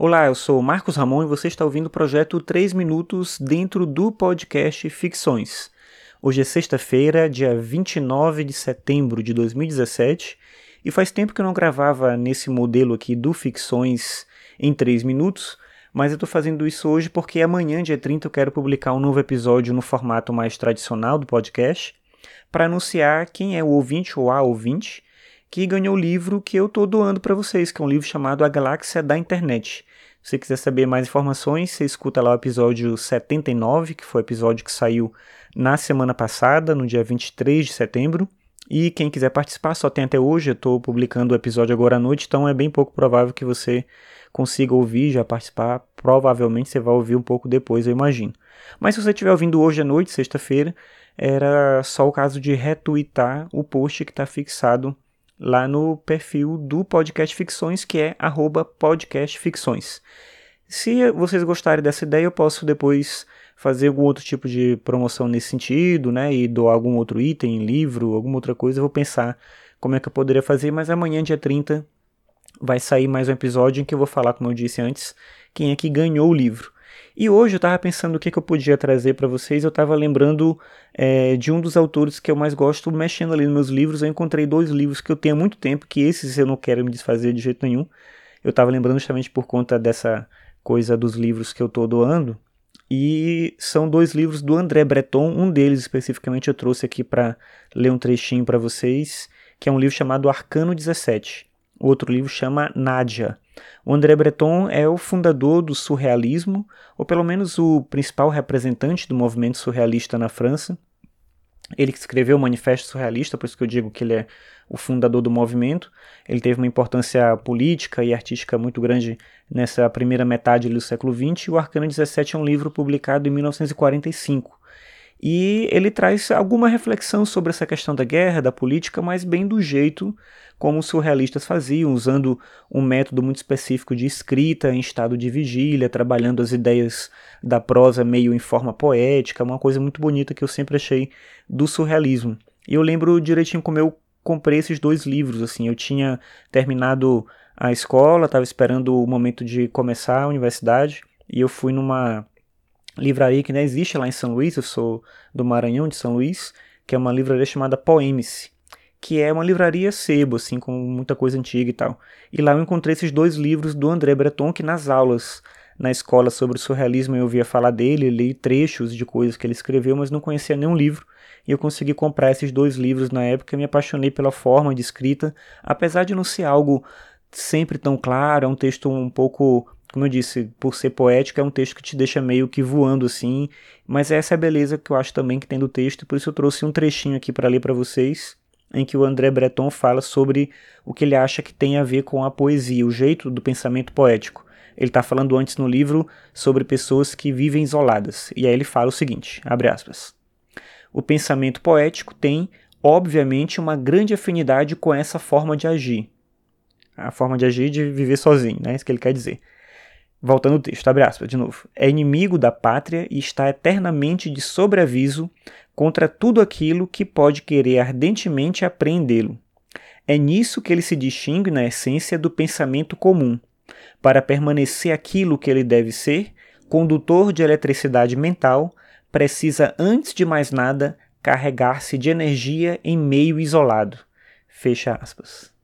Olá, eu sou Marcos Ramon e você está ouvindo o projeto 3 Minutos dentro do podcast Ficções. Hoje é sexta-feira, dia 29 de setembro de 2017, e faz tempo que eu não gravava nesse modelo aqui do Ficções em 3 minutos, mas eu estou fazendo isso hoje porque amanhã, dia 30, eu quero publicar um novo episódio no formato mais tradicional do podcast, para anunciar quem é o ouvinte ou a ouvinte que ganhou o livro que eu estou doando para vocês, que é um livro chamado A Galáxia da Internet. Se você quiser saber mais informações, você escuta lá o episódio 79, que foi o episódio que saiu na semana passada, no dia 23 de setembro. E quem quiser participar, só tem até hoje, eu estou publicando o episódio agora à noite, então é bem pouco provável que você consiga ouvir, já participar. Provavelmente você vai ouvir um pouco depois, eu imagino. Mas se você estiver ouvindo hoje à noite, sexta-feira, era só o caso de retweetar o post que está fixado lá no perfil do Podcast Ficções, que é podcastficções. Se vocês gostarem dessa ideia, eu posso depois fazer algum outro tipo de promoção nesse sentido, né? E doar algum outro item, livro, alguma outra coisa. Eu vou pensar como é que eu poderia fazer, mas amanhã, dia 30, vai sair mais um episódio em que eu vou falar, como eu disse antes, quem é que ganhou o livro. E hoje eu estava pensando o que, que eu podia trazer para vocês. Eu estava lembrando é, de um dos autores que eu mais gosto, mexendo ali nos meus livros. Eu encontrei dois livros que eu tenho há muito tempo, que esses eu não quero me desfazer de jeito nenhum. Eu estava lembrando justamente por conta dessa coisa dos livros que eu estou doando. E são dois livros do André Breton. Um deles especificamente eu trouxe aqui para ler um trechinho para vocês, que é um livro chamado Arcano 17. O outro livro chama Nádia. O André Breton é o fundador do surrealismo, ou pelo menos o principal representante do movimento surrealista na França. Ele que escreveu o Manifesto Surrealista, por isso que eu digo que ele é o fundador do movimento. Ele teve uma importância política e artística muito grande nessa primeira metade do século XX. O Arcano 17 é um livro publicado em 1945. E ele traz alguma reflexão sobre essa questão da guerra, da política, mas bem do jeito como os surrealistas faziam, usando um método muito específico de escrita em estado de vigília, trabalhando as ideias da prosa meio em forma poética, uma coisa muito bonita que eu sempre achei do surrealismo. E eu lembro direitinho como eu comprei esses dois livros, assim, eu tinha terminado a escola, estava esperando o momento de começar a universidade, e eu fui numa livraria que ainda existe lá em São Luís, eu sou do Maranhão, de São Luís, que é uma livraria chamada Poemice que é uma livraria sebo, assim, com muita coisa antiga e tal. E lá eu encontrei esses dois livros do André Breton, que nas aulas na escola sobre o surrealismo eu ouvia falar dele, li trechos de coisas que ele escreveu, mas não conhecia nenhum livro. E eu consegui comprar esses dois livros na época e me apaixonei pela forma de escrita, apesar de não ser algo sempre tão claro, é um texto um pouco como eu disse, por ser poético, é um texto que te deixa meio que voando assim, mas essa é a beleza que eu acho também que tem do texto, por isso eu trouxe um trechinho aqui para ler para vocês em que o André Breton fala sobre o que ele acha que tem a ver com a poesia, o jeito do pensamento poético. Ele está falando antes no livro sobre pessoas que vivem isoladas. E aí ele fala o seguinte, abre aspas. O pensamento poético tem, obviamente, uma grande afinidade com essa forma de agir. A forma de agir de viver sozinho, né? Isso que ele quer dizer. Voltando ao texto, abre aspas de novo. É inimigo da pátria e está eternamente de sobreaviso contra tudo aquilo que pode querer ardentemente apreendê-lo. É nisso que ele se distingue na essência do pensamento comum. Para permanecer aquilo que ele deve ser, condutor de eletricidade mental, precisa antes de mais nada carregar-se de energia em meio isolado. Fecha aspas.